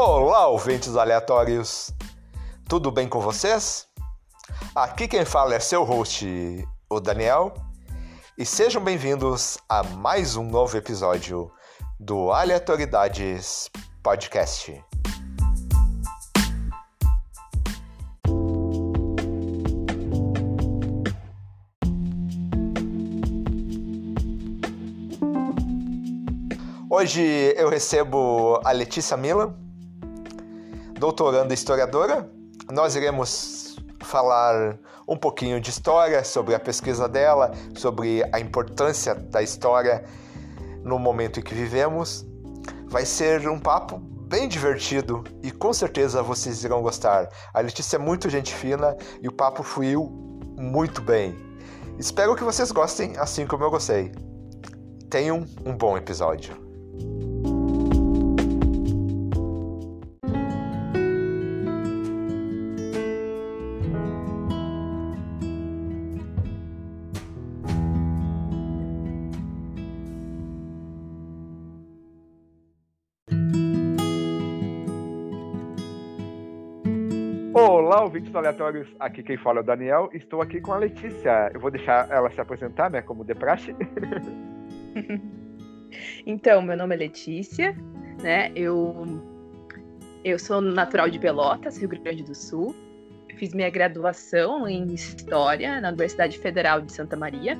Olá, ouvintes aleatórios! Tudo bem com vocês? Aqui quem fala é seu host, o Daniel, e sejam bem-vindos a mais um novo episódio do Aleatoridades Podcast. Hoje eu recebo a Letícia Milan, doutoranda historiadora. Nós iremos falar um pouquinho de história, sobre a pesquisa dela, sobre a importância da história no momento em que vivemos. Vai ser um papo bem divertido e com certeza vocês irão gostar. A Letícia é muito gente fina e o papo fluiu muito bem. Espero que vocês gostem assim como eu gostei. Tenham um bom episódio. Ouvintes aleatórios. Aqui quem fala é o Daniel. Estou aqui com a Letícia. Eu vou deixar ela se apresentar, né? Como de praxe. então, meu nome é Letícia, né? Eu, eu sou natural de Pelotas, Rio Grande do Sul. Fiz minha graduação em História na Universidade Federal de Santa Maria.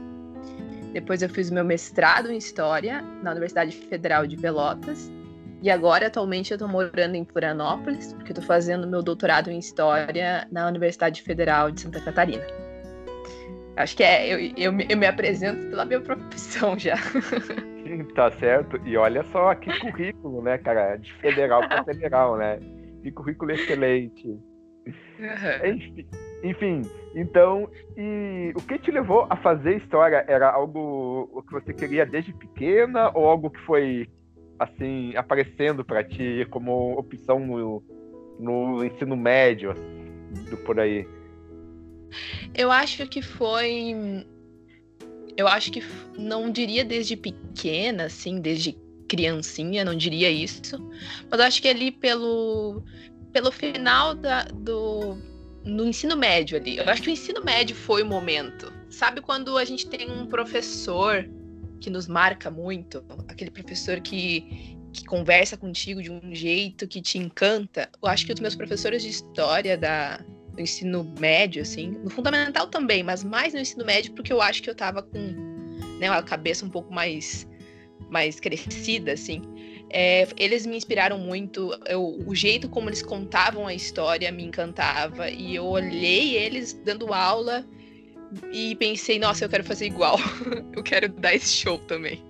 Depois eu fiz meu mestrado em História na Universidade Federal de Pelotas. E agora, atualmente, eu estou morando em Florianópolis, porque estou fazendo meu doutorado em História na Universidade Federal de Santa Catarina. Acho que é, eu, eu, eu me apresento pela minha profissão já. Sim, tá certo. E olha só que currículo, né, cara? De federal para federal, né? Que currículo excelente. Uhum. Enfim, enfim, então, e o que te levou a fazer história? Era algo que você queria desde pequena ou algo que foi assim, aparecendo para ti como opção no, no ensino médio, do por aí? Eu acho que foi. Eu acho que não diria desde pequena, assim, desde criancinha, não diria isso. Mas acho que ali pelo, pelo final da, do no ensino médio ali. Eu acho que o ensino médio foi o momento. Sabe quando a gente tem um professor que nos marca muito, aquele professor que, que conversa contigo de um jeito que te encanta. Eu acho que os meus professores de história da, do ensino médio, assim, no fundamental também, mas mais no ensino médio, porque eu acho que eu tava com né, uma cabeça um pouco mais, mais crescida, assim. É, eles me inspiraram muito. Eu, o jeito como eles contavam a história me encantava. E eu olhei eles dando aula e pensei, nossa, eu quero fazer igual. eu quero dar esse show também.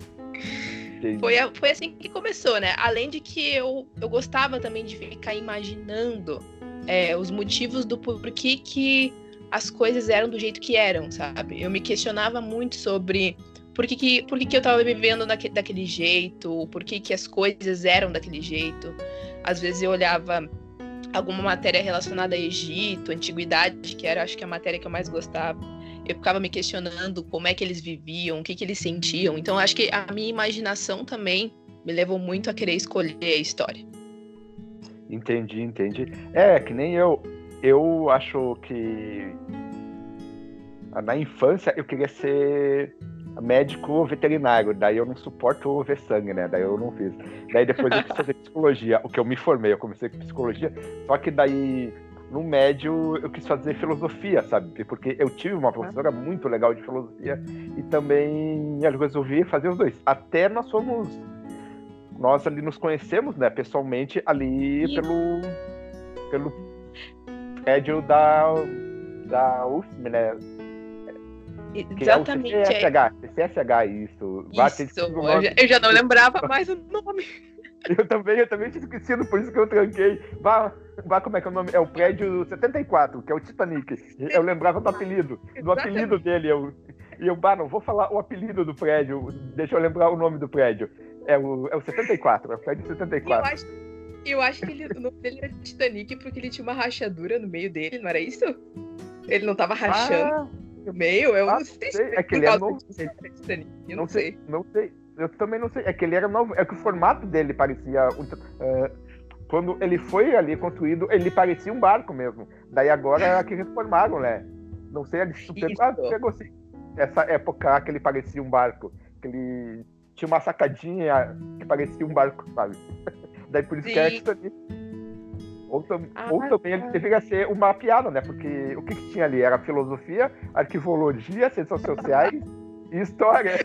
Foi, foi assim que começou, né? Além de que eu, eu gostava também de ficar imaginando é, os motivos do porquê que as coisas eram do jeito que eram, sabe? Eu me questionava muito sobre por que, que, por que, que eu estava vivendo daquele, daquele jeito, por que, que as coisas eram daquele jeito. Às vezes eu olhava alguma matéria relacionada a Egito, antiguidade, que era acho que a matéria que eu mais gostava eu ficava me questionando como é que eles viviam, o que, que eles sentiam. Então, acho que a minha imaginação também me levou muito a querer escolher a história. Entendi, entendi. É, que nem eu. Eu acho que na infância eu queria ser médico veterinário, daí eu não suporto ver sangue, né? Daí eu não fiz. Daí depois eu quis fazer psicologia, o que eu me formei, eu comecei com psicologia, só que daí no médio eu quis fazer filosofia, sabe? Porque eu tive uma professora muito legal de filosofia e também eu resolvi fazer os dois. Até nós fomos. Nós ali nos conhecemos, né, pessoalmente, ali e... pelo. pelo prédio da. da UFM, né? Exatamente. É o CCSH, CCSH, isso. isso. Eu, já, eu já não lembrava mais o nome. Eu também, eu também tinha esquecido, por isso que eu tranquei. Vá, vá como é que é o nome? É o prédio 74, que é o Titanic. Eu lembrava do apelido, do apelido dele. Eu, e eu, bah, não vou falar o apelido do prédio, deixa eu lembrar o nome do prédio. É o, é o 74, é o prédio 74. Eu acho, eu acho que ele, o nome dele era Titanic porque ele tinha uma rachadura no meio dele, não era isso? Ele não tava rachando ah, no meio? Eu ah, não sei. sei. É que ele é novo. Eu não, não sei. sei. Não sei eu também não sei. É que ele era novo. É que o formato dele parecia. Uh, quando ele foi ali construído, ele parecia um barco mesmo. Daí agora é que reformaram, né? Não sei, ele ah, pegou assim, essa época que ele parecia um barco. Que ele tinha uma sacadinha que parecia um barco, sabe? Daí por isso Sim. que é Titanic. Ou, tam, ah, ou também ele deveria ser uma piada, né? Porque o que, que tinha ali? Era filosofia, arquivologia, ciências sociais e história.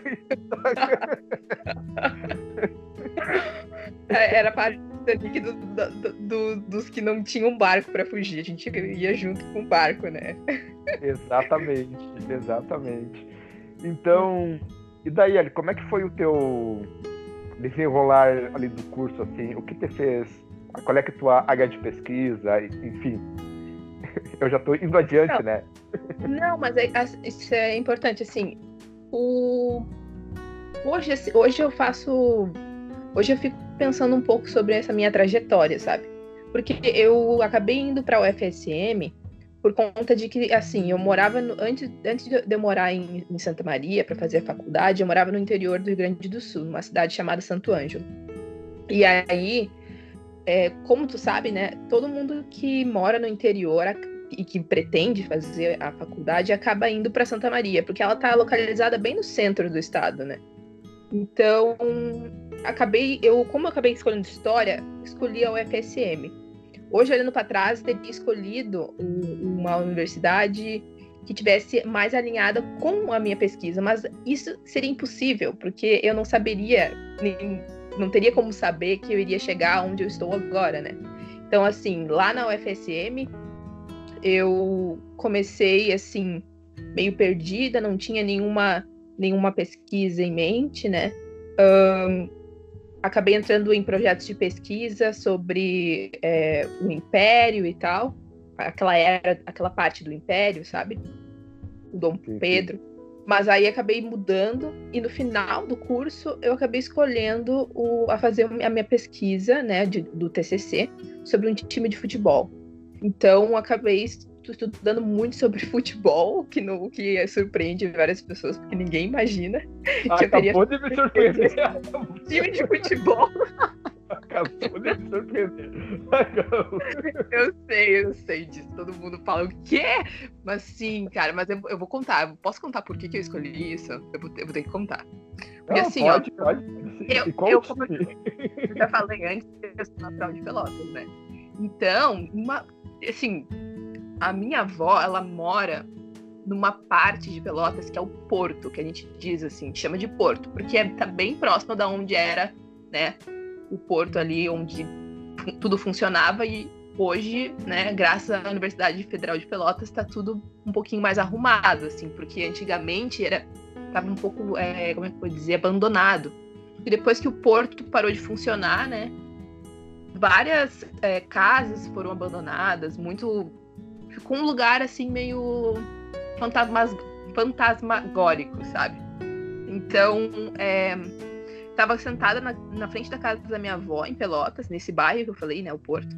É, era parte do, do, do, dos que não tinham barco para fugir. A gente ia junto com o barco, né? Exatamente, exatamente. Então, e daí, Ali, como é que foi o teu desenrolar ali do curso, assim? O que te fez? Qual é que é a tua área de pesquisa? Enfim, eu já estou indo adiante, não, né? Não, mas é, isso é importante, assim, Hoje, assim, hoje eu faço... Hoje eu fico pensando um pouco sobre essa minha trajetória, sabe? Porque eu acabei indo para o UFSM por conta de que, assim, eu morava no, antes, antes de eu morar em, em Santa Maria para fazer a faculdade, eu morava no interior do Rio Grande do Sul, numa cidade chamada Santo Ângelo. E aí, é, como tu sabe, né, todo mundo que mora no interior e que pretende fazer a faculdade acaba indo para Santa Maria, porque ela está localizada bem no centro do estado, né? Então, acabei, eu, como eu acabei escolhendo história, escolhi a UFSM. Hoje, olhando para trás, teria escolhido uma universidade que tivesse mais alinhada com a minha pesquisa, mas isso seria impossível, porque eu não saberia, não teria como saber que eu iria chegar onde eu estou agora, né? Então, assim, lá na UFSM, eu comecei, assim, meio perdida, não tinha nenhuma, nenhuma pesquisa em mente, né? Um, acabei entrando em projetos de pesquisa sobre é, o Império e tal, aquela era, aquela parte do Império, sabe? O Dom Pedro. Mas aí acabei mudando e no final do curso eu acabei escolhendo o, a fazer a minha pesquisa, né, de, do TCC sobre um time de futebol. Então acabei estudando muito sobre futebol, que, no, que surpreende várias pessoas, porque ninguém imagina ah, que eu teria... Acabou de me surpreender. time de futebol. Acabou de me surpreender. Eu sei, eu sei disso. Todo mundo fala o quê? Mas sim, cara, mas eu, eu vou contar. Eu posso contar por que, que eu escolhi isso? Eu vou, eu vou ter que contar. Porque Não, assim, pode, ó, pode. Eu, eu, eu já falei antes, eu sou natural de Pelotas, né? Então, uma, assim, a minha avó, ela mora numa parte de Pelotas que é o Porto, que a gente diz assim, chama de Porto, porque é, tá bem próximo da onde era, né, o Porto ali onde tudo funcionava e hoje, né, graças à Universidade Federal de Pelotas, está tudo um pouquinho mais arrumado, assim, porque antigamente era tava um pouco, é, como é que eu vou dizer, abandonado. E depois que o Porto parou de funcionar, né, várias é, casas foram abandonadas, muito ficou um lugar assim meio fantasmas, fantasmagórico, sabe? Então, é, tava sentada na, na, frente da casa da minha avó, em Pelotas, nesse bairro que eu falei, né, o Porto.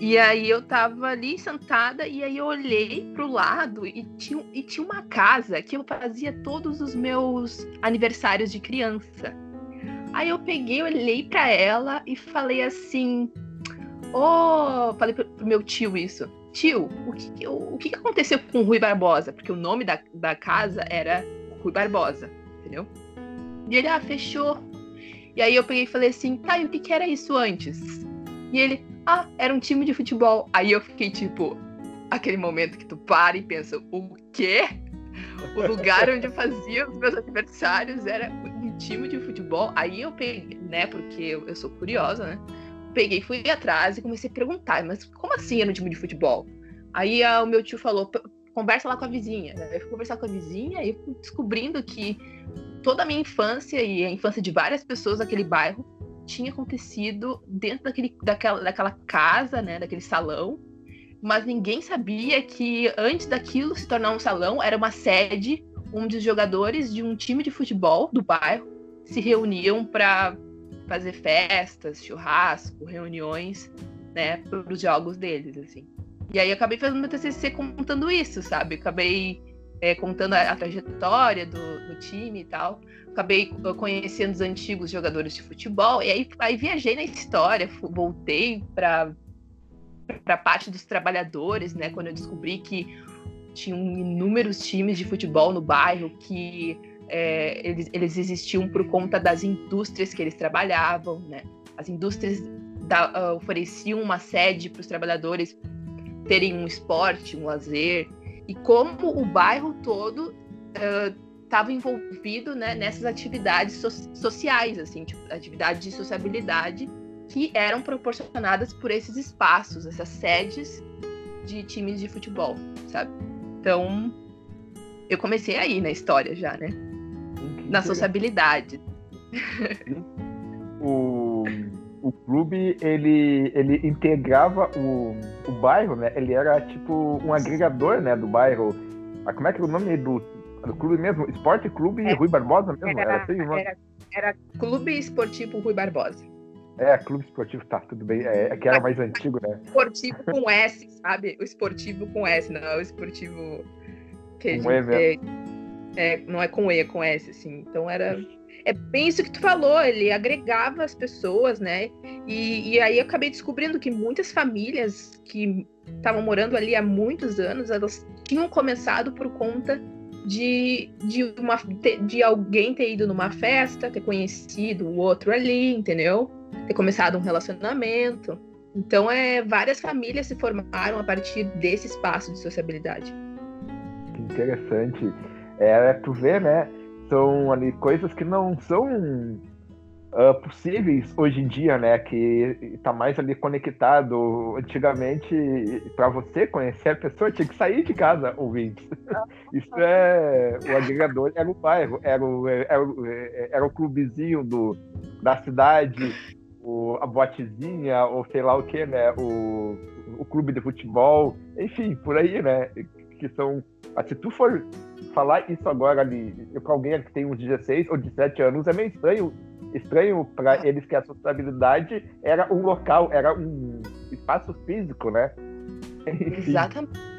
E aí eu tava ali sentada e aí eu olhei pro lado e tinha, e tinha uma casa que eu fazia todos os meus aniversários de criança. Aí eu peguei, olhei para ela e falei assim: Ô, oh, falei pro, pro meu tio isso tio, o que, o, o que aconteceu com o Rui Barbosa? Porque o nome da, da casa era Rui Barbosa, entendeu? E ele, ah, fechou. E aí eu peguei e falei assim, tá, e o que, que era isso antes? E ele, ah, era um time de futebol. Aí eu fiquei tipo, aquele momento que tu para e pensa, o quê? O lugar onde eu fazia os meus aniversários era um time de futebol. Aí eu peguei, né, porque eu, eu sou curiosa, né? peguei, fui atrás e comecei a perguntar, mas como assim era no time de futebol? Aí a, o meu tio falou, conversa lá com a vizinha. Eu fui conversar com a vizinha e fui descobrindo que toda a minha infância e a infância de várias pessoas daquele bairro tinha acontecido dentro daquele, daquela, daquela casa, né, daquele salão, mas ninguém sabia que antes daquilo se tornar um salão era uma sede onde os jogadores de um time de futebol do bairro se reuniam para fazer festas, churrasco, reuniões, né, para os jogos deles, assim. E aí acabei fazendo meu TCC contando isso, sabe? Acabei é, contando a, a trajetória do, do, time e tal. Acabei conhecendo os antigos jogadores de futebol, e aí, aí viajei na história, voltei para para a parte dos trabalhadores, né? Quando eu descobri que tinham inúmeros times de futebol no bairro que é, eles, eles, existiam por conta das indústrias que eles trabalhavam, né? As indústrias da, uh, ofereciam uma sede para os trabalhadores terem um esporte, um lazer, e como o bairro todo estava uh, envolvido né, nessas atividades so sociais, assim, tipo, atividades de sociabilidade que eram proporcionadas por esses espaços, essas sedes de times de futebol, sabe? Então, eu comecei aí na história já, né? Na sociabilidade. O, o clube, ele, ele integrava o, o bairro, né? Ele era tipo um agregador, né, do bairro. Ah, como é que é o nome do, do clube mesmo? Esporte Clube é, Rui Barbosa mesmo? Era, era, assim, era, era Clube Esportivo Rui Barbosa. É, Clube Esportivo, tá, tudo bem. É, é que era mais antigo, né? Esportivo com S, sabe? O esportivo com S, não é o esportivo que com a gente, e é, não é com E, é com S, assim. Então era. É bem isso que tu falou, ele agregava as pessoas, né? E, e aí eu acabei descobrindo que muitas famílias que estavam morando ali há muitos anos, elas tinham começado por conta de, de, uma, de alguém ter ido numa festa, ter conhecido o outro ali, entendeu? Ter começado um relacionamento. Então, é, várias famílias se formaram a partir desse espaço de sociabilidade. Que interessante. É, tu vê, né? São ali coisas que não são uh, possíveis hoje em dia, né? Que está mais ali conectado. Antigamente, para você conhecer a pessoa, tinha que sair de casa, ouvintes. Isso é. O agregador era o bairro, era o, era o, era o clubezinho do, da cidade o, a botezinha, ou sei lá o que, né? O, o clube de futebol, enfim, por aí, né? Que são. Ah, se tu for falar isso agora ali com alguém que tem uns 16 ou 17 anos, é meio estranho estranho para eles que a sociabilidade era um local, era um espaço físico, né? Enfim. Exatamente.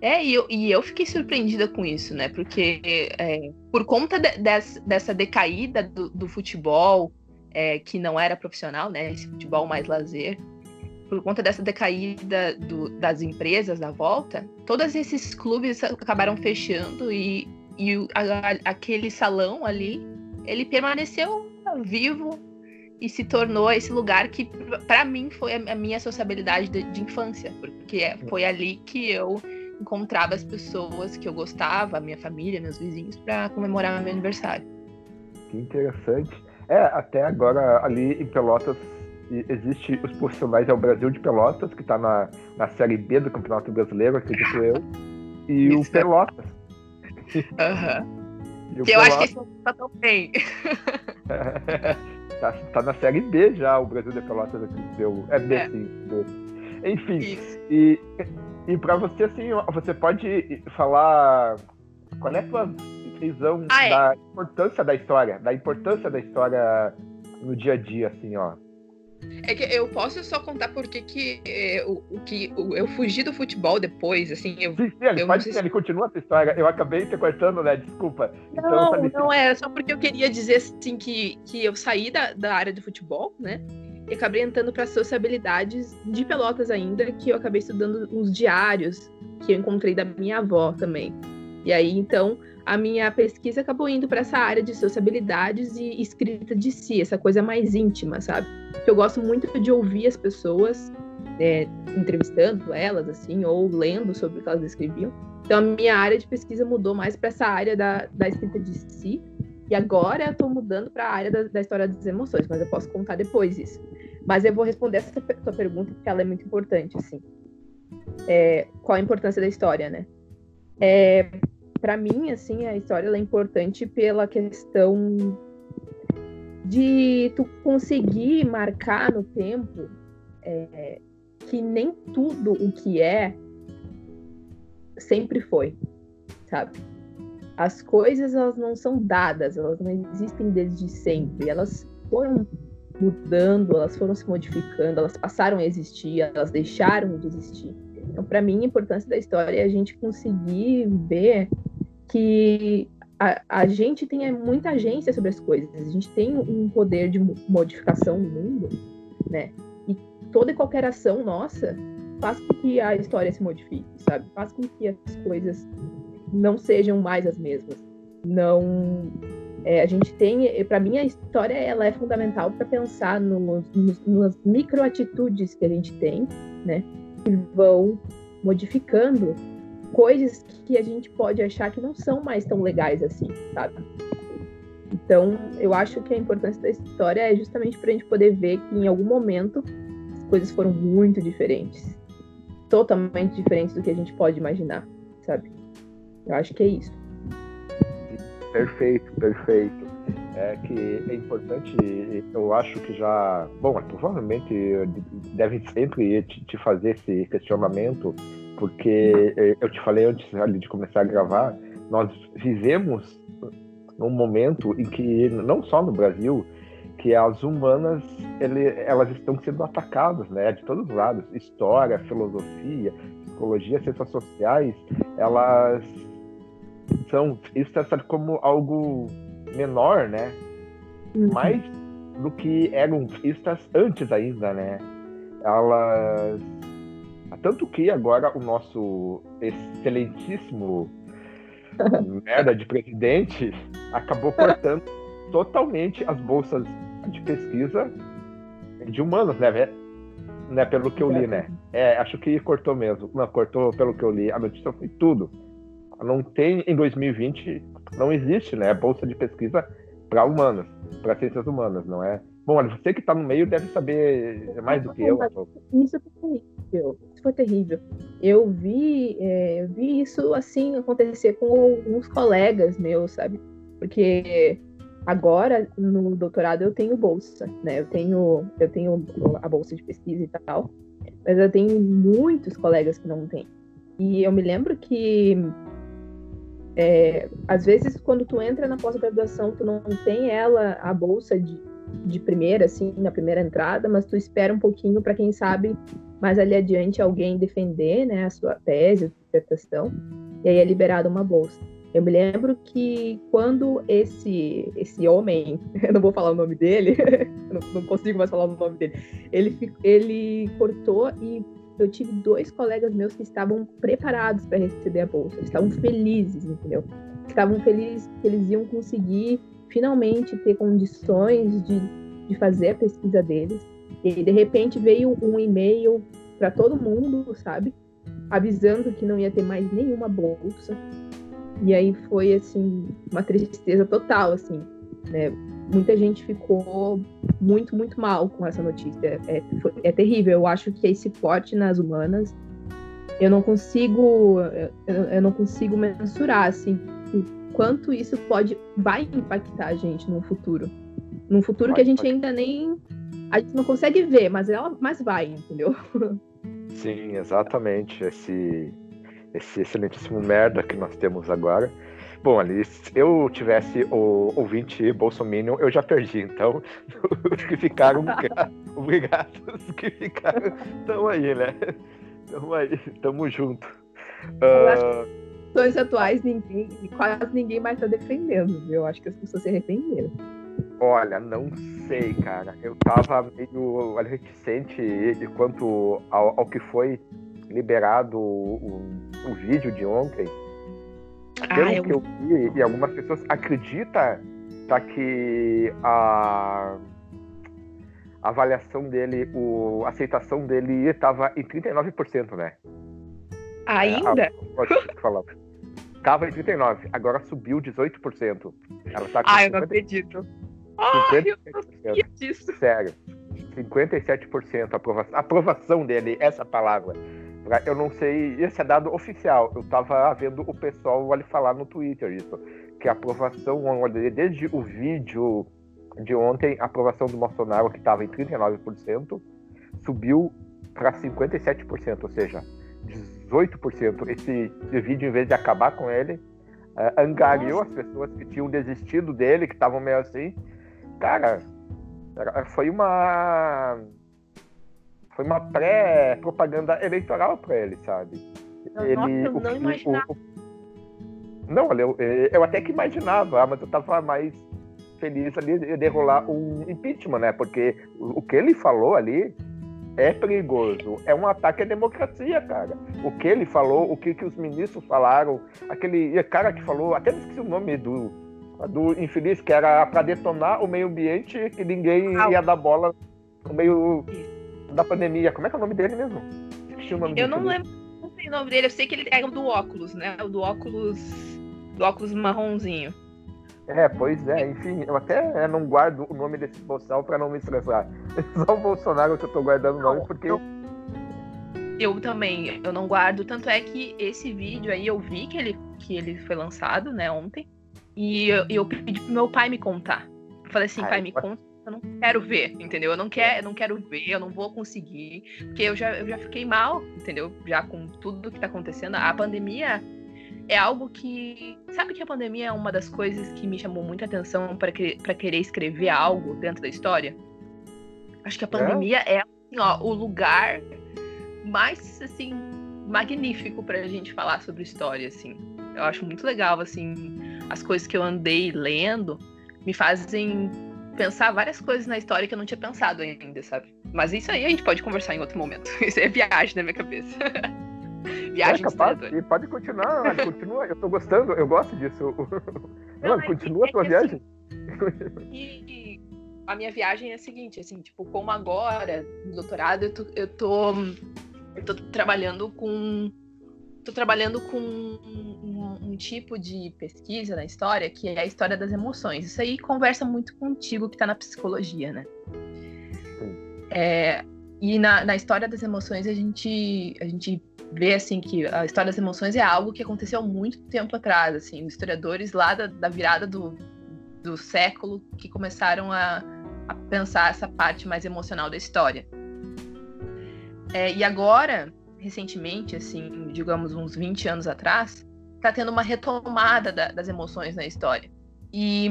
É, e eu, e eu fiquei surpreendida com isso, né? Porque é, por conta de, dessa decaída do, do futebol, é, que não era profissional, né? Esse futebol mais lazer. Por conta dessa decaída do, das empresas à volta, todos esses clubes acabaram fechando e, e a, aquele salão ali, ele permaneceu vivo e se tornou esse lugar que, para mim, foi a minha sociabilidade de, de infância, porque é, foi ali que eu encontrava as pessoas que eu gostava, a minha família, meus vizinhos, para comemorar meu aniversário. Que interessante. É, até agora ali em Pelotas existe os profissionais é o Brasil de Pelotas, que está na, na Série B do Campeonato Brasileiro, acredito eu, e Isso. o Pelotas. Uhum. Eu Pelotas... acho que isso tá tão bem. tá, tá, na Série B já, o Brasil de Pelotas aqui. Deu, é B, é. sim. B. Enfim, Isso. e, e para você, assim, você pode falar qual é a tua visão ah, é. da importância da história, da importância da história no dia a dia, assim, ó. É que eu posso só contar porque que, é, o, o, que o, eu fugi do futebol depois, assim. Eu, sim, sim, ele, pode, sim, se... ele continua essa história. Eu acabei te cortando, né? Desculpa. Então, não, não é, só porque eu queria dizer assim que, que eu saí da, da área do futebol, né? E acabei entrando para sociabilidades de Pelotas ainda, que eu acabei estudando uns diários que eu encontrei da minha avó também. E aí, então, a minha pesquisa acabou indo para essa área de sociabilidades e escrita de si, essa coisa mais íntima, sabe? Eu gosto muito de ouvir as pessoas, é, entrevistando elas, assim, ou lendo sobre o que elas escreviam. Então, a minha área de pesquisa mudou mais para essa área da, da escrita de si. E agora eu estou mudando para a área da, da, história das emoções, mas eu posso contar depois isso. Mas eu vou responder essa tua pergunta porque ela é muito importante, assim. É, qual a importância da história, né? É, para mim, assim, a história é importante pela questão de tu conseguir marcar no tempo é, que nem tudo o que é sempre foi, sabe? As coisas elas não são dadas, elas não existem desde sempre, elas foram mudando, elas foram se modificando, elas passaram a existir, elas deixaram de existir. Então, para mim, a importância da história é a gente conseguir ver que a, a gente tem muita agência sobre as coisas, a gente tem um poder de modificação no mundo, né? E toda e qualquer ação nossa faz com que a história se modifique, sabe? Faz com que as coisas não sejam mais as mesmas. Não. É, a gente tem, para mim, a história ela é fundamental para pensar nos, nos, nas microatitudes que a gente tem, né? Que vão modificando coisas que a gente pode achar que não são mais tão legais assim, sabe? Então, eu acho que a importância da história é justamente para a gente poder ver que em algum momento as coisas foram muito diferentes, totalmente diferentes do que a gente pode imaginar, sabe? Eu acho que é isso. Perfeito, perfeito. É que é importante, eu acho que já. Bom, provavelmente devem sempre te fazer esse questionamento porque eu te falei antes de começar a gravar, nós vivemos num momento em que, não só no Brasil, que as humanas ele, elas estão sendo atacadas, né, de todos os lados. História, filosofia, psicologia, ciências sociais, elas são vistas como algo menor, né? Uhum. Mais do que eram vistas antes ainda, né? Elas tanto que agora o nosso excelentíssimo merda de presidente acabou cortando totalmente as bolsas de pesquisa de humanos, né? né? Pelo que eu li, né? É, acho que cortou mesmo. Não, cortou pelo que eu li. A notícia foi tudo. Não tem em 2020, não existe, né? Bolsa de pesquisa para humanos, para ciências humanas, não é? Bom, você que está no meio deve saber mais do que eu. Isso foi terrível. Foi terrível. Eu vi, é, vi isso assim acontecer com alguns colegas meus, sabe? Porque agora no doutorado eu tenho bolsa, né? Eu tenho, eu tenho a bolsa de pesquisa e tal, mas eu tenho muitos colegas que não têm. E eu me lembro que é, às vezes quando tu entra na pós-graduação tu não tem ela a bolsa de de primeira, assim, na primeira entrada, mas tu espera um pouquinho para quem sabe mais ali adiante alguém defender, né, a sua tese, a dissertação, e aí é liberada uma bolsa. Eu me lembro que quando esse esse homem, eu não vou falar o nome dele, não, não, consigo mais falar o nome dele, ele, ele cortou e eu tive dois colegas meus que estavam preparados para receber a bolsa, estavam felizes, entendeu? Estavam felizes que eles iam conseguir finalmente ter condições de, de fazer a pesquisa deles. E de repente veio um e-mail para todo mundo, sabe? Avisando que não ia ter mais nenhuma bolsa. E aí foi assim uma tristeza total, assim, né? Muita gente ficou muito, muito mal com essa notícia. É, foi, é terrível. Eu acho que esse forte nas humanas, eu não consigo, eu, eu não consigo mensurar, assim, quanto isso pode vai impactar a gente no futuro. Num futuro vai, que a gente ainda nem a gente não consegue ver, mas ela mas vai, entendeu? Sim, exatamente. Esse esse excelentíssimo merda que nós temos agora. Bom, ali, se eu tivesse o ouvinte Bolsonaro, eu já perdi. Então, os que ficaram, obrigado. Os que ficaram, estão aí, né? Estamos aí, tamo junto. Uh, questões atuais, ninguém, quase ninguém mais tá defendendo, viu? Eu acho que as pessoas se arrependeram. Olha, não sei, cara. Eu tava meio reticente quanto ao, ao que foi liberado o, o, vídeo de ontem. Ah, Pelo eu... que eu vi, e algumas pessoas acreditam tá, que a, a avaliação dele, o, a aceitação dele estava em 39%, né? Ainda? É, a, falar. Tava em 39, agora subiu 18%. Ela tá com ah, 50... eu não acredito. 57%. disso. Sério. 57% aprovação. Aprovação dele, essa palavra. Eu não sei, esse é dado oficial. Eu tava vendo o pessoal ali falar no Twitter isso. Que a aprovação, desde o vídeo de ontem, a aprovação do Bolsonaro, que estava em 39%, subiu para 57%, ou seja, 18%. Esse vídeo, em vez de acabar com ele, uh, angariou Nossa. as pessoas que tinham desistido dele, que estavam meio assim. Cara, foi uma. Foi uma pré-propaganda eleitoral para ele, sabe? Ele, Nossa, eu não imaginava. Não, eu, eu até que imaginava, mas eu tava mais feliz ali de rolar um impeachment, né? Porque o que ele falou ali é perigoso. É um ataque à democracia, cara. O que ele falou, o que, que os ministros falaram, aquele cara que falou, até esqueci o nome do, do infeliz, que era para detonar o meio ambiente que ninguém ia dar bola no meio da pandemia. Como é que é o nome dele mesmo? Esqueci o nome Eu não lembro não sei o nome dele, eu sei que ele é o do óculos, né? O do óculos. Do óculos marronzinho. É, pois é, enfim, eu até não guardo o nome desse boçal para não me estressar. Só o Bolsonaro que eu tô guardando o nome porque. Eu... eu também, eu não guardo. Tanto é que esse vídeo aí eu vi que ele, que ele foi lançado, né, ontem. E eu, eu pedi pro meu pai me contar. Eu falei assim, Ai, pai, me conta, eu não quero ver, entendeu? Eu não quero, eu não quero ver, eu não vou conseguir. Porque eu já, eu já fiquei mal, entendeu? Já com tudo que tá acontecendo. A pandemia é algo que. Sabe que a pandemia é uma das coisas que me chamou muita atenção para que, querer escrever algo dentro da história? Acho que a pandemia é, é assim, ó, o lugar mais assim magnífico para a gente falar sobre história, assim. Eu acho muito legal, assim, as coisas que eu andei lendo me fazem pensar várias coisas na história que eu não tinha pensado ainda, sabe? Mas isso aí a gente pode conversar em outro momento. Isso é viagem na minha cabeça. Viagem é capaz, e pode continuar, continua, eu tô gostando, eu gosto disso. Não, Não continua a tua é viagem. Assim, e, a minha viagem é a seguinte, assim, tipo, como agora, no doutorado, eu tô, eu tô, eu tô trabalhando com tô trabalhando com um, um, tipo de pesquisa na história que é a história das emoções. Isso aí conversa muito contigo que está na psicologia, né? É, e na, na, história das emoções a gente, a gente vê assim que a história das emoções é algo que aconteceu muito tempo atrás, assim, historiadores lá da, da virada do, do século que começaram a, a pensar essa parte mais emocional da história. É, e agora, recentemente, assim, digamos uns 20 anos atrás, está tendo uma retomada da, das emoções na história. E,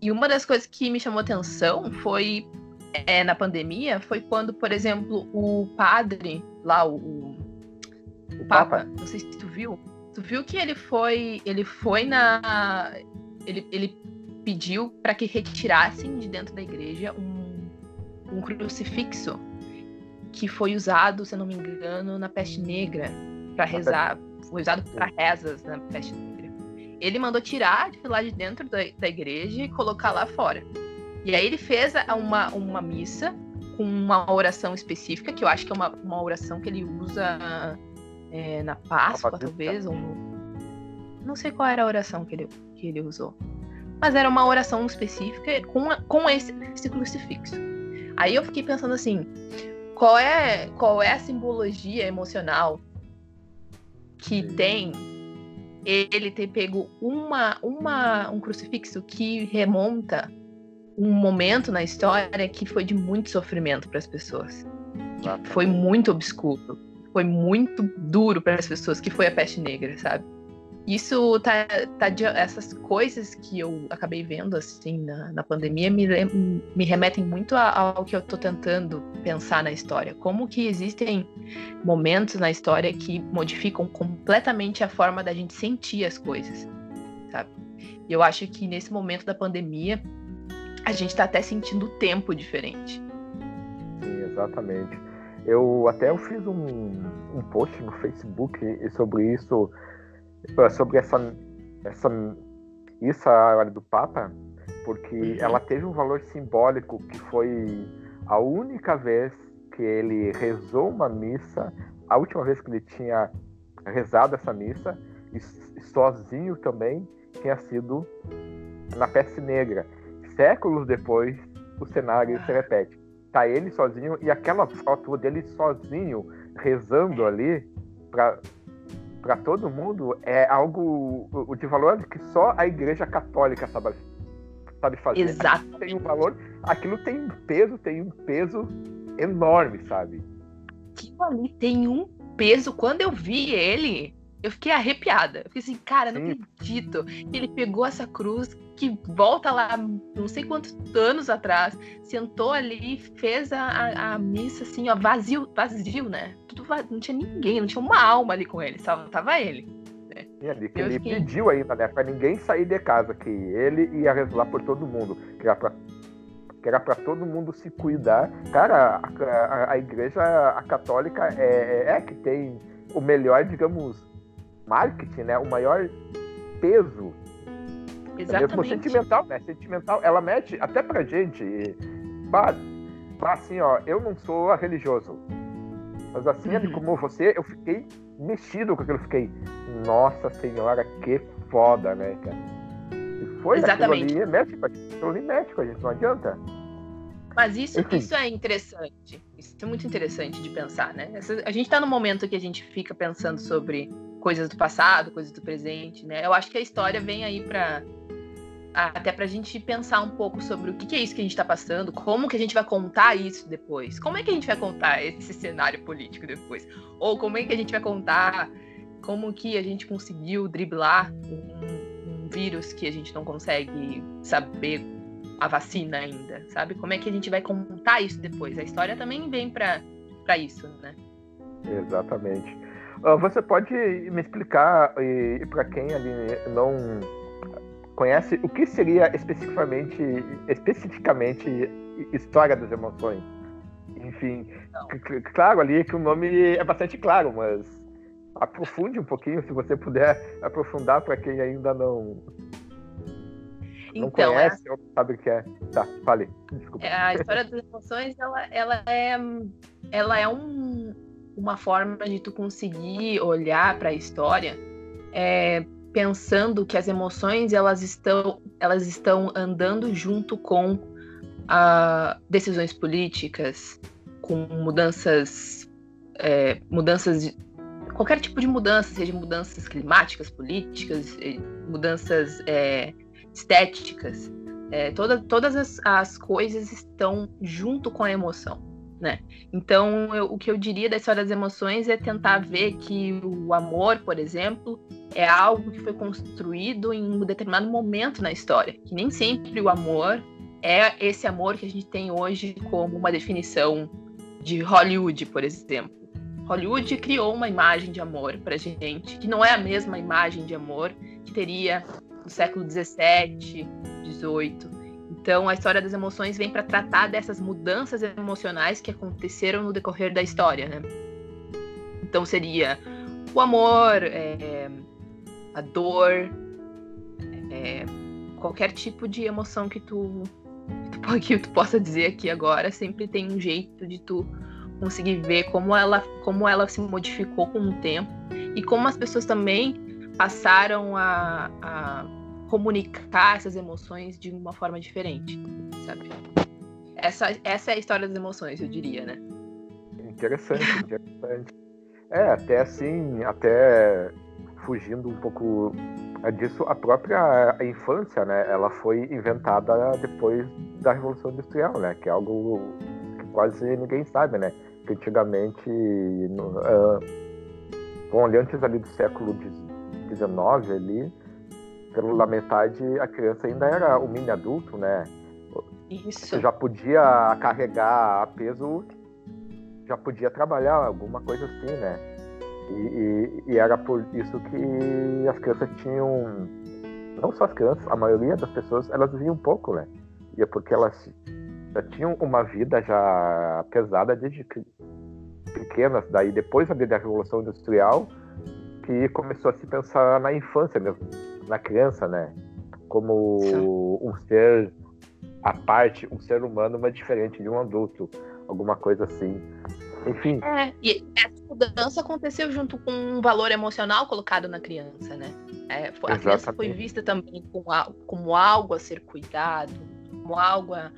e, uma das coisas que me chamou atenção foi é, na pandemia foi quando, por exemplo, o padre lá, o, o Papa, Papa, não sei se tu viu, tu viu que ele foi, ele foi na, ele, ele pediu para que retirassem de dentro da igreja um, um crucifixo que foi usado, se eu não me engano, na peste negra para rezar, foi usado para rezas na peste negra. Ele mandou tirar de lá de dentro da, da igreja e colocar lá fora. E aí ele fez uma, uma missa com uma oração específica, que eu acho que é uma, uma oração que ele usa é, na Páscoa, talvez, ou no... Não sei qual era a oração que ele, que ele usou. Mas era uma oração específica com, a, com esse, esse crucifixo. Aí eu fiquei pensando assim, qual é, qual é a simbologia emocional que tem ele ter pego uma, uma, um crucifixo que remonta um momento na história que foi de muito sofrimento para as pessoas. Foi muito obscuro foi muito duro para as pessoas, que foi a peste negra, sabe? Isso tá, tá essas coisas que eu acabei vendo assim na, na pandemia me, me remetem muito ao que eu estou tentando pensar na história, como que existem momentos na história que modificam completamente a forma da gente sentir as coisas, sabe? E eu acho que nesse momento da pandemia a gente está até sentindo o tempo diferente. Sim, exatamente. Eu até eu fiz um, um post no Facebook sobre isso, sobre essa, essa isso a hora do Papa, porque uhum. ela teve um valor simbólico que foi a única vez que ele rezou uma missa, a última vez que ele tinha rezado essa missa, e sozinho também tinha sido na peste negra. Séculos depois, o cenário se repete tá ele sozinho e aquela foto dele sozinho rezando ali para para todo mundo é algo de valor que só a Igreja Católica sabe, sabe fazer. Exato. Tem um valor, aquilo tem um peso, tem um peso enorme, sabe? Aquilo ali tem um peso. Quando eu vi ele, eu fiquei arrepiada. Eu fiquei assim, cara, não Sim. acredito. Ele pegou essa cruz que volta lá, não sei quantos anos atrás, sentou ali, fez a, a, a missa assim, ó, vazio, vazio, né? Tudo vazio, não tinha ninguém, não tinha uma alma ali com ele, só tava ele. Né? ali, que ele fiquei... pediu ainda, né? Pra ninguém sair de casa, que ele ia revelar por todo mundo. Que era pra, que era pra todo mundo se cuidar. Cara, a, a, a igreja a católica é, é, é que tem o melhor, digamos, marketing, né? O maior peso. Exatamente. É mesmo sentimental, né? Sentimental. Ela mete até pra gente. Bah, assim, ó, eu não sou religioso. Mas assim, uhum. como você, eu fiquei mexido com aquilo. Eu fiquei, nossa senhora, que foda, né, cara? E foi Exatamente. aquilo ali, mexe, aquilo ali mexe com a gente, não adianta. Mas isso, isso é interessante. Isso é muito interessante de pensar, né? Essa, a gente está no momento que a gente fica pensando sobre coisas do passado, coisas do presente, né? Eu acho que a história vem aí para até para a gente pensar um pouco sobre o que, que é isso que a gente está passando, como que a gente vai contar isso depois, como é que a gente vai contar esse cenário político depois, ou como é que a gente vai contar como que a gente conseguiu driblar um, um vírus que a gente não consegue saber a vacina ainda, sabe? Como é que a gente vai contar isso depois? A história também vem para isso, né? Exatamente. Você pode me explicar, e, para quem ali não conhece, o que seria especificamente, especificamente história das emoções? Enfim, claro ali que o nome é bastante claro, mas aprofunde um pouquinho, se você puder aprofundar para quem ainda não, não então, é conhece ou não sabe o que é. Tá, fale. Desculpa. É, a história das emoções, ela, ela é, ela é um, uma forma de tu conseguir olhar para a história é, pensando que as emoções elas estão, elas estão andando junto com a, decisões políticas, com mudanças, é, mudanças de, qualquer tipo de mudança, seja mudanças climáticas, políticas, mudanças é, estéticas. É, toda, todas as, as, coisas estão junto com a emoção, né? Então, eu, o que eu diria da história das emoções é tentar ver que o amor, por exemplo, é algo que foi construído em um determinado momento na história. Que nem sempre o amor é esse amor que a gente tem hoje como uma definição de Hollywood, por exemplo. Hollywood criou uma imagem de amor pra gente, que não é a mesma imagem de amor que teria do século XVII, XVIII. Então, a história das emoções vem para tratar dessas mudanças emocionais que aconteceram no decorrer da história, né? Então, seria o amor, é, a dor, é, qualquer tipo de emoção que tu, que tu, que tu possa dizer aqui agora, sempre tem um jeito de tu conseguir ver como ela, como ela se modificou com o tempo e como as pessoas também passaram a, a comunicar essas emoções de uma forma diferente, sabe? Essa, essa é a história das emoções, eu diria, né? Interessante, interessante. É, até assim, até fugindo um pouco disso, a própria infância, né? Ela foi inventada depois da Revolução Industrial, né? Que é algo que quase ninguém sabe, né? Que antigamente, no, uh, bom, ali antes ali do século XIX, 19 ali, pela metade a criança ainda era um mini adulto, né? Isso. Você já podia carregar peso, já podia trabalhar, alguma coisa assim, né? E, e, e, era por isso que as crianças tinham, não só as crianças, a maioria das pessoas, elas viviam pouco, né? E é porque elas já tinham uma vida já pesada desde pequenas, daí depois da Revolução Industrial, que começou a se pensar na infância mesmo, na criança, né? Como Sim. um ser à parte, um ser humano, mas diferente de um adulto, alguma coisa assim. Enfim. É, e essa mudança aconteceu junto com um valor emocional colocado na criança, né? É, a criança foi vista também como, algo a ser cuidado, como algo a,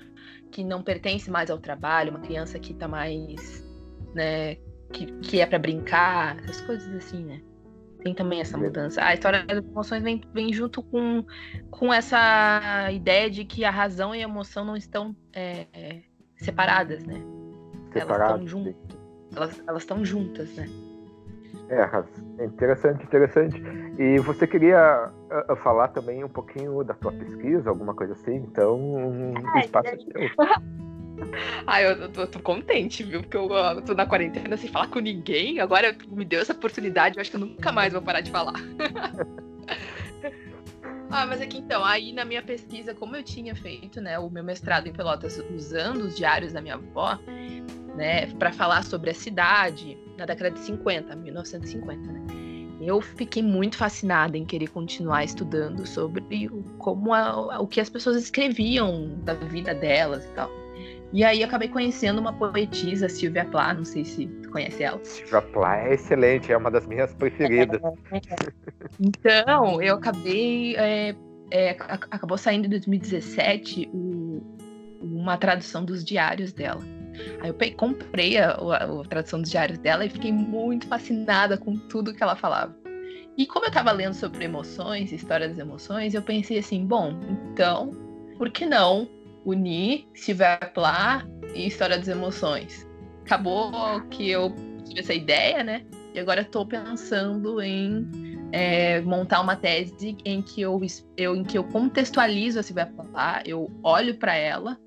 que não pertence mais ao trabalho, uma criança que está mais, né, que, que é para brincar, essas coisas assim, né? Tem também essa mudança. A história das emoções vem, vem junto com, com essa ideia de que a razão e a emoção não estão é, é, separadas, né? Separadas. Elas estão juntas. Elas, elas estão juntas, né? É, interessante, interessante. E você queria uh, falar também um pouquinho da tua pesquisa, alguma coisa assim? Então, o é, espaço é. Ah, eu tô, tô, contente, viu? Porque eu, eu tô na quarentena sem falar com ninguém. Agora me deu essa oportunidade, eu acho que eu nunca mais vou parar de falar. ah, mas aqui então, aí na minha pesquisa, como eu tinha feito, né, o meu mestrado em Pelotas usando os diários da minha avó, né, para falar sobre a cidade na década de 50, 1950, né? Eu fiquei muito fascinada em querer continuar estudando sobre como a, o que as pessoas escreviam da vida delas e tal. E aí acabei conhecendo uma poetisa, Silvia Plath, não sei se tu conhece ela. Silvia Plath é excelente, é uma das minhas preferidas. então, eu acabei. É, é, acabou saindo em 2017 o, uma tradução dos diários dela. Aí eu peguei, comprei a, a, a, tradução dos diários dela e fiquei muito fascinada com tudo que ela falava. E como eu estava lendo sobre emoções, história das emoções, eu pensei assim, bom, então, por que não unir Plath e História das Emoções? Acabou que eu tive essa ideia, né? E agora estou pensando em é, montar uma tese em que eu, eu, em que eu contextualizo a Silvia eu olho para ela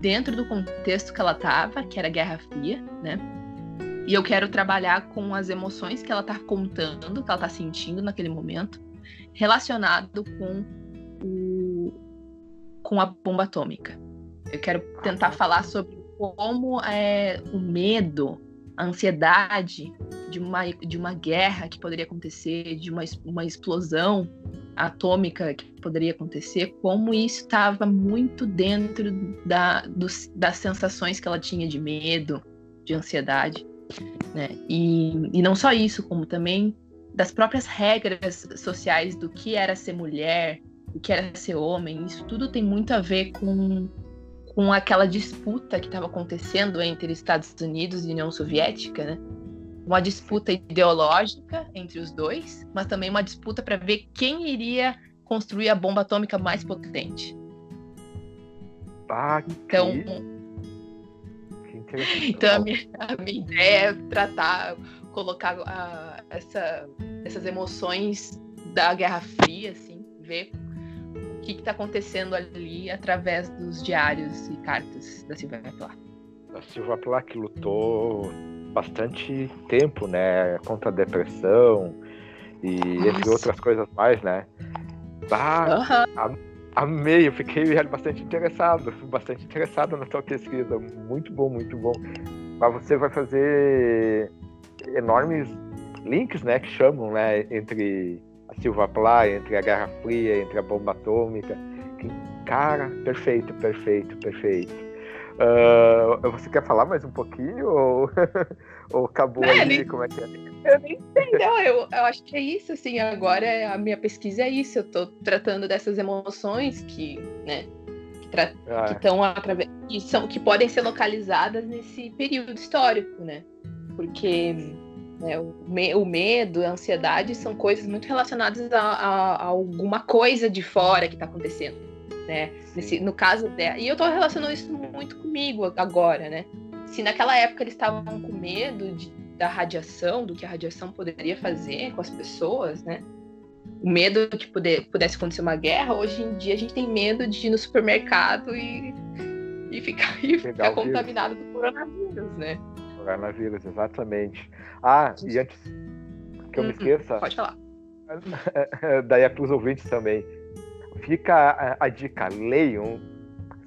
dentro do contexto que ela estava, que era a Guerra Fria, né? E eu quero trabalhar com as emoções que ela está contando, que ela está sentindo naquele momento, relacionado com com a bomba atômica. Eu quero tentar falar sobre como é, o medo, a ansiedade de uma, de uma guerra que poderia acontecer, de uma, uma explosão atômica que poderia acontecer, como isso estava muito dentro da, dos, das sensações que ela tinha de medo, de ansiedade. Né? E, e não só isso, como também das próprias regras sociais do que era ser mulher, o que era ser homem. Isso tudo tem muito a ver com, com aquela disputa que estava acontecendo entre Estados Unidos e União Soviética, né? uma disputa ideológica entre os dois, mas também uma disputa para ver quem iria construir a bomba atômica mais potente. Ah, então, então a minha, a minha, ideia é tratar, colocar a, essa, essas emoções da Guerra Fria, assim, ver o que está acontecendo ali através dos diários e cartas da Silvia Plath. A Silvia Plath que lutou bastante tempo, né, contra a depressão e Nossa. entre outras coisas mais, né. Ah, uhum. amei, eu fiquei bastante interessado, bastante interessado na tua pesquisa, muito bom, muito bom. Mas você vai fazer enormes links, né, que chamam, né, entre a Silva Plath, entre a Guerra Fria, entre a bomba atômica. Que, cara, perfeito, perfeito, perfeito. Uh, você quer falar mais um pouquinho ou, ou acabou é, aí? Nem... Como é que é? Eu nem sei, não. Eu, eu acho que é isso, assim. Agora a minha pesquisa é isso. Eu tô tratando dessas emoções que, né, que ah. estão através. Que, são, que podem ser localizadas nesse período histórico, né? Porque né, o, me... o medo, a ansiedade são coisas muito relacionadas a, a, a alguma coisa de fora que está acontecendo né? Nesse, no caso dela. E eu tô relacionando isso muito comigo agora, né? Se naquela época eles estavam com medo de, da radiação, do que a radiação poderia fazer com as pessoas, né? O medo que poder, pudesse acontecer uma guerra, hoje em dia a gente tem medo de ir no supermercado e, e ficar, e ficar contaminado do coronavírus, né? Coronavírus, exatamente. Ah, e antes que eu me uhum, esqueça. Pode falar. Daí é para os ouvintes também Fica a, a dica, leiam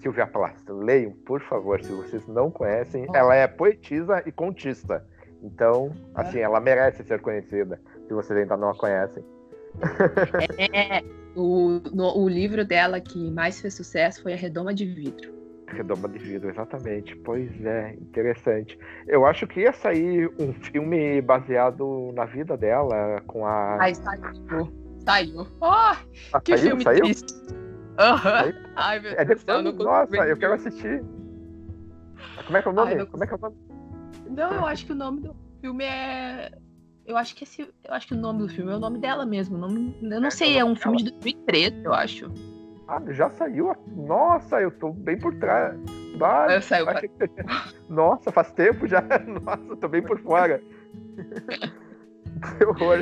Silvia Plath, leiam, por favor, se vocês não conhecem. Ela é poetisa e contista. Então, assim, ela merece ser conhecida, se vocês ainda não a conhecem. É, o, no, o livro dela que mais fez sucesso foi A Redoma de Vidro. Redoma de Vidro, exatamente. Pois é, interessante. Eu acho que ia sair um filme baseado na vida dela, com a. Ai, saiu. Saiu. Oh, que saiu, filme saiu? triste. Uhum. Ai, meu é Deus. Eu Nossa, eu quero assistir. Como é que é o nome? Ai, Como é que é o nome? Não, eu acho que o nome do filme é. Eu acho que esse. Eu acho que o nome do filme é o nome dela mesmo. Nome... Eu não é, sei, é um filme de 2013, eu acho. Ah, já saiu? Nossa, eu tô bem por trás. Ah, saiu. Nossa, faz tempo já. Nossa, tô bem por fora. Que horror.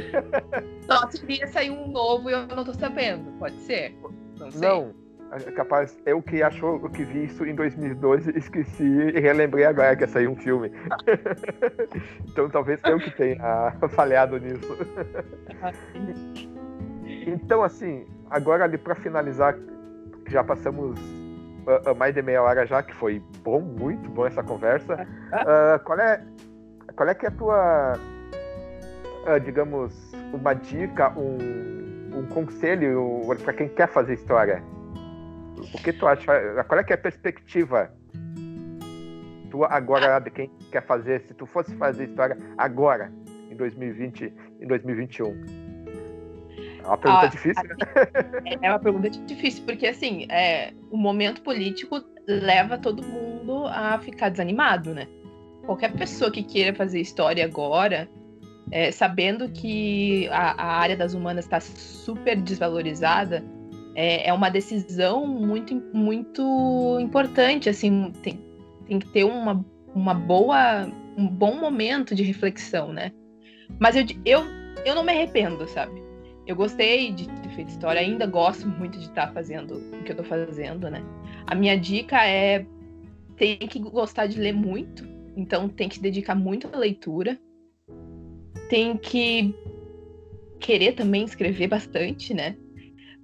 Só queria sair um novo e eu não tô sabendo. Pode ser? Não, sei. não é capaz, eu que achou que vi isso em 2012, esqueci e relembrei agora que ia sair um filme. então talvez eu que tenha falhado nisso. então, assim, agora ali para finalizar, já passamos uh, mais de meia hora já, que foi bom, muito bom essa conversa. Uh, qual é qual é que é a tua, uh, digamos, uma dica, um, um conselho para quem quer fazer história? O que tu acha? Qual é que é a perspectiva tua agora de quem quer fazer? Se tu fosse fazer história agora, em 2020, em 2021? É uma pergunta ah, difícil, né? É uma pergunta difícil, porque assim, é, o momento político leva todo mundo a ficar desanimado, né? Qualquer pessoa que queira fazer história agora, é, sabendo que a, a, área das humanas está super desvalorizada, é, é, uma decisão muito, muito importante, assim, tem, tem que ter uma, uma boa, um bom momento de reflexão, né? Mas eu, eu, eu não me arrependo, sabe? Eu gostei de ter feito história, ainda gosto muito de estar fazendo o que eu estou fazendo, né? A minha dica é tem que gostar de ler muito, então tem que dedicar muito à leitura. Tem que querer também escrever bastante, né?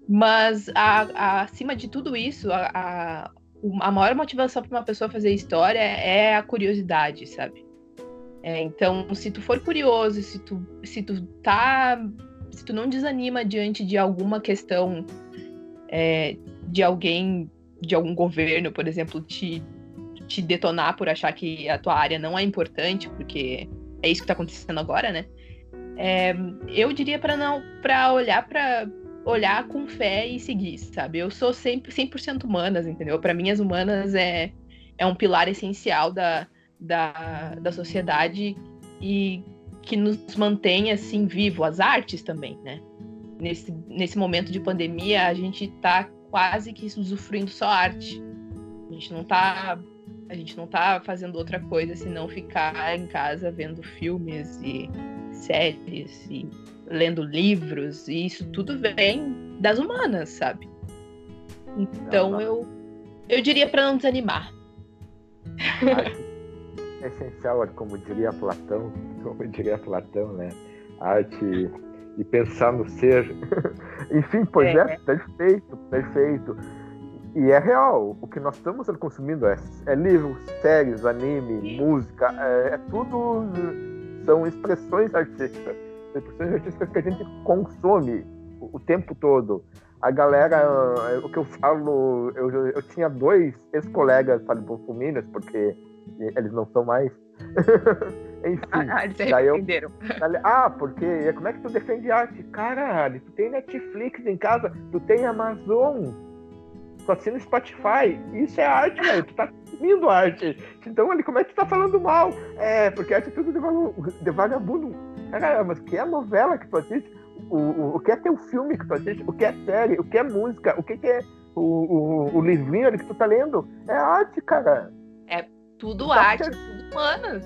Mas a, a, acima de tudo isso, a, a, a maior motivação para uma pessoa fazer história é a curiosidade, sabe? É, então, se tu for curioso, se tu, se tu tá se tu não desanima diante de alguma questão é, de alguém, de algum governo, por exemplo, te, te detonar por achar que a tua área não é importante, porque é isso que está acontecendo agora, né? É, eu diria para não, para olhar para olhar com fé e seguir, sabe? Eu sou sempre 100% humanas, entendeu? Para mim as humanas é é um pilar essencial da, da, da sociedade e que nos mantém assim vivo, as artes também, né? Nesse, nesse momento de pandemia, a gente está quase que usufruindo só arte. A gente não está a gente não tá fazendo outra coisa senão ficar em casa vendo filmes e séries e lendo livros, e isso tudo vem das humanas, sabe? Então eu eu diria para não desanimar. É essencial, como diria Platão, como diria Platão, né? Arte e pensar no ser. Enfim, pois é. é, perfeito, perfeito. E é real, o que nós estamos consumindo é, é livros, séries, anime, música, é, é, tudo são expressões artísticas, expressões artísticas que a gente consome o, o tempo todo. A galera, o que eu falo, eu, eu tinha dois ex-colegas bolsominions, porque eles não são mais. Enfim. Ah, eles se arrependeram. Eu, ah, porque como é que tu defende arte? Caralho, tu tem Netflix em casa, tu tem Amazon, tu assina Spotify. Isso é arte, velho. Tu tá consumindo arte. Então, ali, como é que tu tá falando mal? É, porque arte é tudo de, vagabundo. Caramba, mas o que é novela que tu assiste? O, o, o que é teu filme que tu assiste? O que é série? O que é música? O que, que é o, o, o livrinho ali que tu tá lendo? É arte, cara. É tudo tá arte, tudo humanas.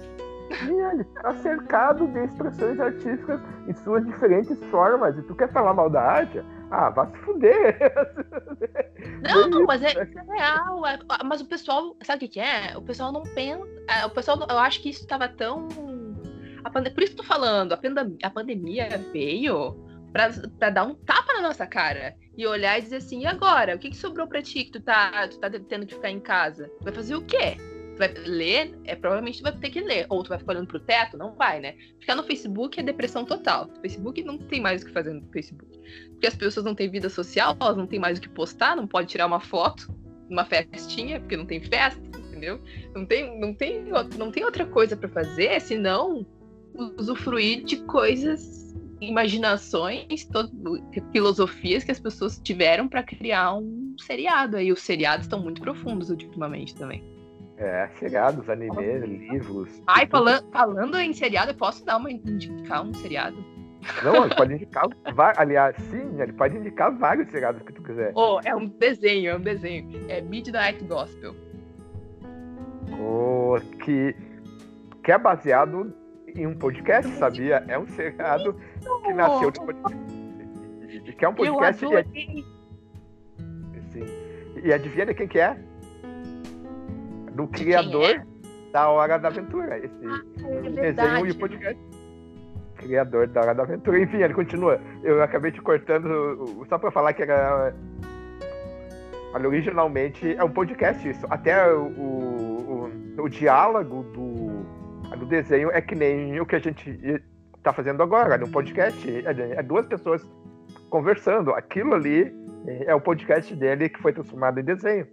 ele está cercado de expressões artísticas em suas diferentes formas. E tu quer falar mal da arte? Ah, vá se fuder. Não, não mas é, é real. É, mas o pessoal, sabe o que, é? O pessoal não pensa. É, o pessoal, eu acho que isso estava tão. Por isso que eu tô falando, a, pandemia, a pandemia veio para dar um tapa na nossa cara e olhar e dizer assim: e agora? O que, que sobrou para ti que tu tá, tu tá tendo que ficar em casa? Vai fazer o quê? Vai ler, é, provavelmente tu vai ter que ler. Ou tu vai ficar olhando pro teto? Não vai, né? Ficar no Facebook é depressão total. Facebook não tem mais o que fazer no Facebook. Porque as pessoas não têm vida social, elas não têm mais o que postar, não pode tirar uma foto, uma festinha, porque não tem festa, entendeu? Não tem, não tem, não tem outra coisa para fazer senão usufruir de coisas, imaginações, todo, filosofias que as pessoas tiveram para criar um seriado. Aí os seriados estão muito profundos ultimamente também. É, seriados, anime, livros. Ai, falando, falando em seriado, eu posso dar uma indicar um seriado? Não, ele pode indicar. aliás, sim, ele pode indicar vários seriados que tu quiser. Oh, é um desenho, é um desenho. É Midnight Gospel. Oh, que, que é baseado em um podcast, sabia? É um seriado que nasceu de podcast. Que é um podcast. Eu adorei. Sim. E adivinha de quem que é? Do criador é? da Hora da Aventura. Esse É desenho e podcast. Criador da Hora da Aventura. Enfim, ele continua. Eu acabei te cortando só pra falar que era. Olha, originalmente é um podcast isso. Até o, o, o, o diálogo do, do desenho é que nem o que a gente tá fazendo agora, no podcast. É, é duas pessoas conversando. Aquilo ali é o podcast dele que foi transformado em desenho.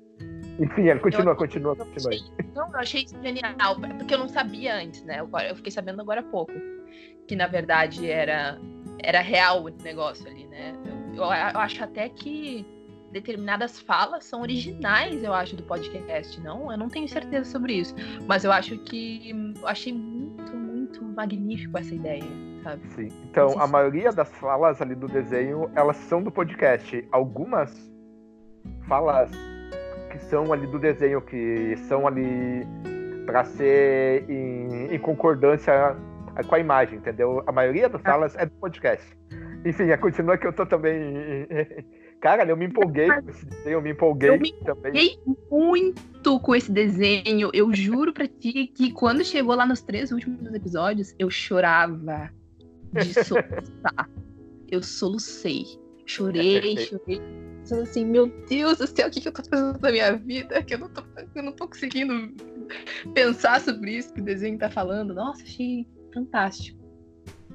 Enfim, ele continua, Eu- continua, eu continua. achei- Não, eu achei isso genial, porque eu não sabia antes, né? Eu, eu fiquei sabendo agora há pouco. Que na verdade era, era real o negócio ali, né? Eu, acho até que determinadas falas são originais, eu acho, do podcast, não? Eu não tenho certeza sobre isso. Mas eu acho que. Eu achei muito, muito magnífico essa ideia, sabe? Sim. Então, a maioria das falas ali do desenho, elas são do podcast. Algumas falas que são ali do desenho, que são ali para ser em, em concordância com a imagem, entendeu? A maioria das falas é do podcast. Enfim, continua que eu tô também. Cara, eu me empolguei com esse desenho, eu me empolguei Eu me também. Fiquei muito com esse desenho. Eu juro pra ti que quando chegou lá nos três últimos episódios, eu chorava de soluçar. eu solucei. Chorei, É chorei. Pensando assim, meu Deus do céu, o que, que eu tô fazendo da minha vida? Que eu não tô, eu não tô conseguindo pensar sobre isso que o desenho tá falando. Nossa, achei fantástico.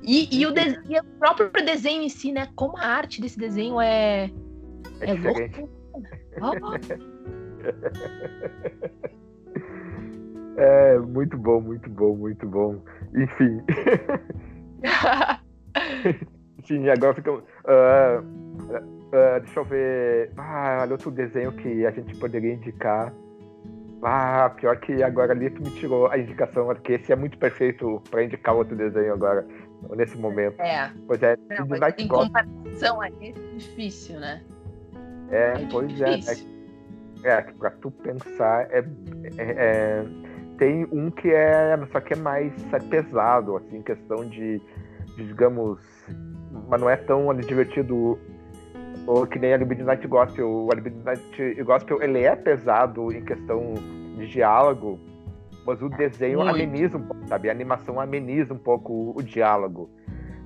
E, e o, e o próprio desenho em si, né? Como a arte desse desenho é. É É louco. É muito bom, muito bom, muito bom. Enfim. Sim, agora fica. ah, ah, deixa eu ver. Ah, olha outro desenho que a gente poderia indicar. Ah, pior que agora ali tu me tirou a indicação, porque esse é muito perfeito para indicar outro desenho agora, nesse momento. é. Pois é, Não, Midnight em Gospel. comparação a esse, é difícil, né? É, É pois é. difícil. É, é que pra tu pensar, é, é- é- tem um que é, só que é mais pesado, assim, questão de, de, digamos, mas não é tão divertido ou que nem a Midnight Gospel. O Midnight Gospel, ele é pesado em questão de diálogo, mas o desenho Muito. ameniza um pouco, sabe? A animação ameniza um pouco o, diálogo.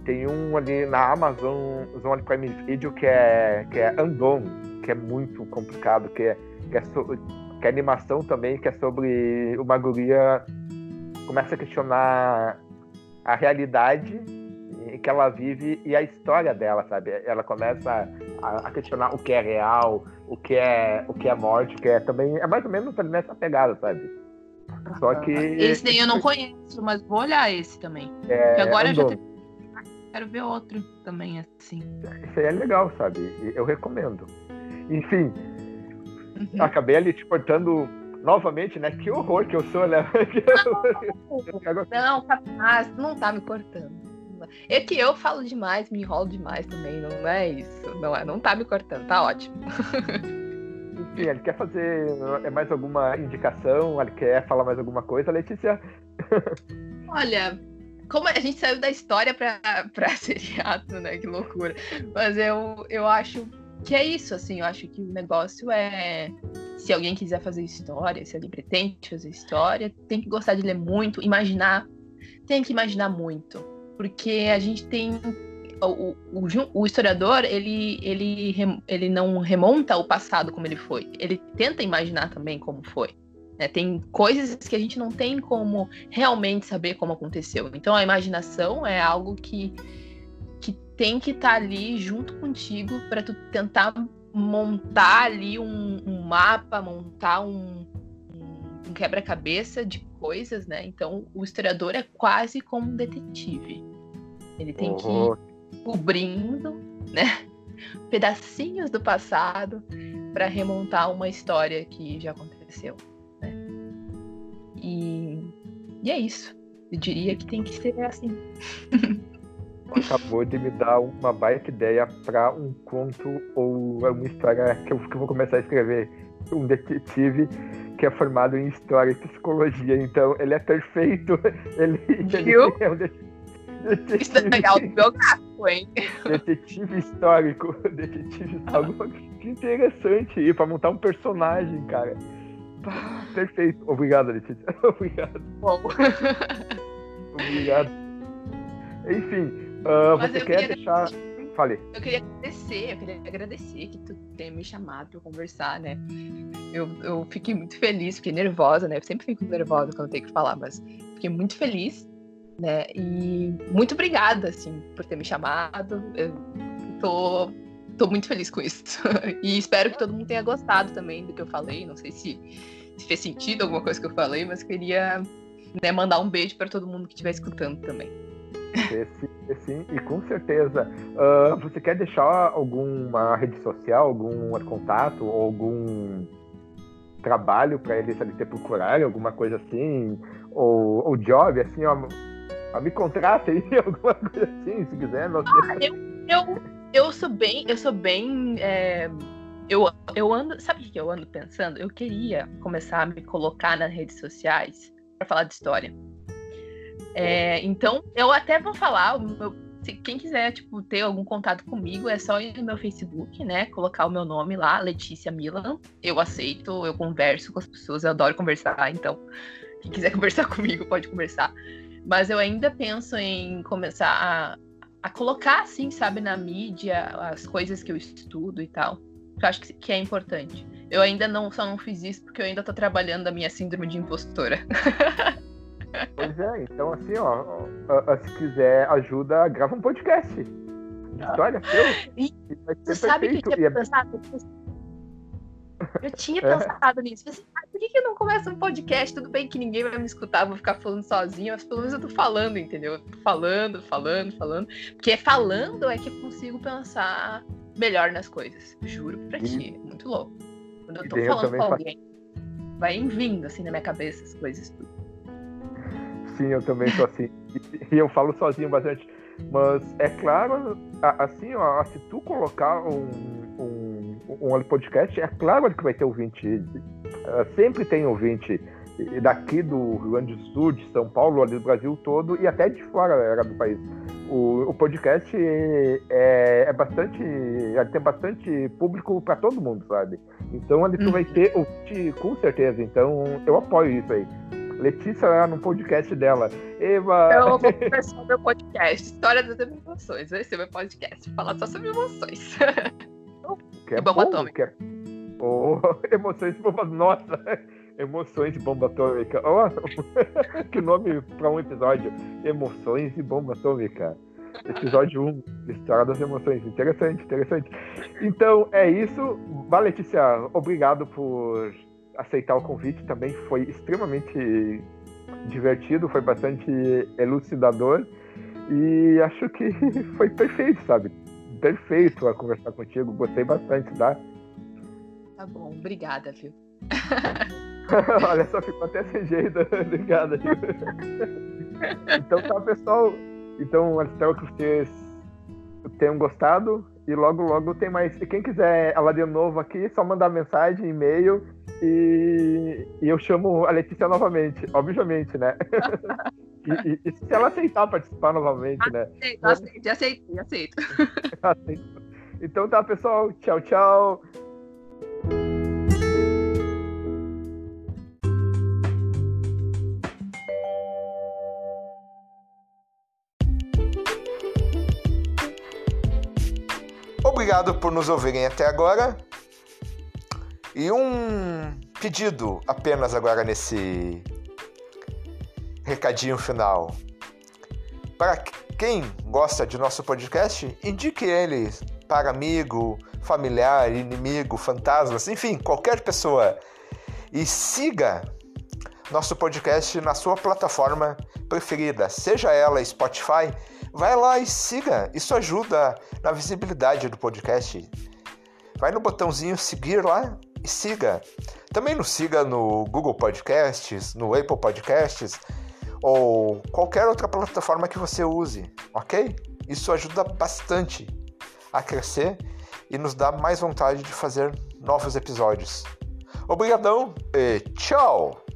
Tem um ali na Amazon, Zone Prime Video, que é, que é Andon, que é muito complicado, que é, que é, so- que é animação também, que é sobre uma guria começa a questionar a realidade que ela vive e a história dela, sabe? Ela começa a, a questionar o que é real, o que é, o que é morte, o que é também. É mais ou menos também nessa pegada, sabe? Só que. Esse daí eu não conheço, mas vou olhar esse também. é, Porque agora eu já tenho... quero ver outro também, assim. Isso aí é legal, sabe? Eu recomendo. Enfim, Uhum. acabei ali te cortando novamente, né? Que horror que eu sou, né? Não, capaz, não tá me cortando. É que eu falo demais, me enrolo demais também, não é isso. Não, é, não tá me cortando, tá ótimo. Enfim, ele quer fazer é, mais alguma indicação? Ele quer falar mais alguma coisa? Letícia? Olha, como a gente saiu da história pra, pra seriado, né? Que loucura. Mas eu, eu acho que é isso, assim. Eu acho que o negócio é. Se alguém quiser fazer história, se alguém pretende fazer história, tem que gostar de ler muito, imaginar. Tem que imaginar muito. Porque a gente tem. O, o, o historiador, ele, ele, ele não remonta o passado como ele foi. Ele tenta imaginar também como foi. né? Tem coisas que a gente não tem como realmente saber como aconteceu. Então a imaginação é algo que, que tem que estar ali junto contigo para tu tentar montar ali um, um mapa, montar um- um quebra-cabeça de coisas, né? Então o historiador é quase como um detetive. Ele tem que ir cobrindo, né? Pedacinhos do passado para remontar uma história que já aconteceu. né? E, e é isso. Eu diria que tem que ser assim. acabou de me dar uma baita ideia para um conto ou uma história que eu, que eu vou começar a escrever. Um detetive que é formado em história e psicologia. Então, ele é perfeito. Ele, ele Viu? é um detetive. Isso é autobiográfico, hein? Detetive histórico. Detetive histórico. Que interessante. E pra montar um personagem, cara. perfeito. Obrigado, Letícia. Obrigado. Bom. Obrigado. Enfim, uh, você quer deixar. Fale. Eu queria agradecer, eu queria agradecer que tu tenha me chamado para conversar, né? Eu, eu fiquei muito feliz, fiquei nervosa, né? Eu sempre fico nervosa quando tenho que falar, mas fiquei muito feliz, né? E muito obrigada, assim, por ter me chamado. Eu tô, tô muito feliz com isso. e espero que todo mundo tenha gostado também do que eu falei. Não sei se, se fez sentido alguma coisa que eu falei, mas queria né, mandar um beijo para todo mundo que estiver escutando também. Sim, sim, e com certeza. Uh, você quer deixar alguma rede social, algum contato, algum trabalho para eles ali ter procurarem, alguma coisa assim? Ou, ou job, assim, ó, me contrata aí, alguma coisa assim, se quiser. Ah, eu, eu, eu sou bem, eu sou bem. É, eu, eu ando. Sabe o que eu ando pensando? Eu queria começar a me colocar nas redes sociais para falar de história. É, então, eu até vou falar, meu, se quem quiser, tipo, ter algum contato comigo, é só ir no meu Facebook, né? Colocar o meu nome lá, Letícia Milan. Eu aceito, eu converso com as pessoas, eu adoro conversar, então, quem quiser conversar comigo, pode conversar. Mas eu ainda penso em começar a, a colocar, assim, sabe, na mídia, as coisas que eu estudo e tal. Que eu acho que, que é importante. Eu ainda não só não fiz isso porque eu ainda tô trabalhando a minha síndrome de impostora. Pois é, então assim, ó, se quiser ajuda, grava um podcast. História seu. E você sabe que eu tinha é pensado Eu tinha é. pensado nisso. Ah, por que, que eu não começo um podcast? Tudo bem que ninguém vai me escutar, vou ficar falando sozinho, mas pelo menos eu tô falando, entendeu? Eu tô falando, falando, falando. Porque é falando é que eu consigo pensar melhor nas coisas. Juro pra ti. É muito louco. Quando eu tô falando com alguém, vai vindo assim na minha cabeça as coisas tudo. Sim, eu também tô assim. E eu falo sozinho bastante. Mas é claro, assim, ó, se tu colocar um, um, um podcast, é claro que vai ter ouvinte. É, sempre tem ouvinte daqui do Rio Grande do Sul, de São Paulo, ali do Brasil todo e até de fora do país. O, o podcast é, é bastante. tem bastante público para todo mundo, sabe? Então ali tu vai uhum. ter ouvinte com certeza. Então eu apoio isso aí. Letícia lá no podcast dela. Eva. Eu vou começar o meu podcast, História das Emoções. Vai ser meu podcast, falar só sobre emoções. Que é e bomba bom, atômica. É... Oh, emoções de bomba. Nossa! Emoções de bomba atômica. Oh, que nome para um episódio. Emoções de bomba atômica. Episódio 1, História das Emoções. Interessante, interessante. Então, é isso. Vai, Letícia, obrigado por aceitar o convite também foi extremamente divertido, foi bastante elucidador e acho que foi perfeito, sabe? Perfeito a conversar contigo, gostei bastante, tá? Tá bom, obrigada, viu? Olha só, ficou até sem jeito. Obrigada. então tá, pessoal. Então, espero que vocês tenham gostado. E logo, logo tem mais. E quem quiser ela de novo aqui, só mandar mensagem, e-mail e, e eu chamo a Letícia novamente, obviamente, né? e, e, e, se ela aceitar participar novamente, né? Aceito, aceito, aceito, aceito. Então tá, pessoal. Tchau, tchau. Obrigado por nos ouvirem até agora. E um pedido apenas agora nesse recadinho final. Para quem gosta de nosso podcast, indique ele para amigo, familiar, inimigo, fantasmas, enfim, qualquer pessoa. E siga nosso podcast na sua plataforma preferida, seja ela Spotify. Vai lá e siga, isso ajuda na visibilidade do podcast. Vai no botãozinho seguir lá e siga. Também nos siga no Google Podcasts, no Apple Podcasts ou qualquer outra plataforma que você use, ok? Isso ajuda bastante a crescer e nos dá mais vontade de fazer novos episódios. Obrigadão e tchau!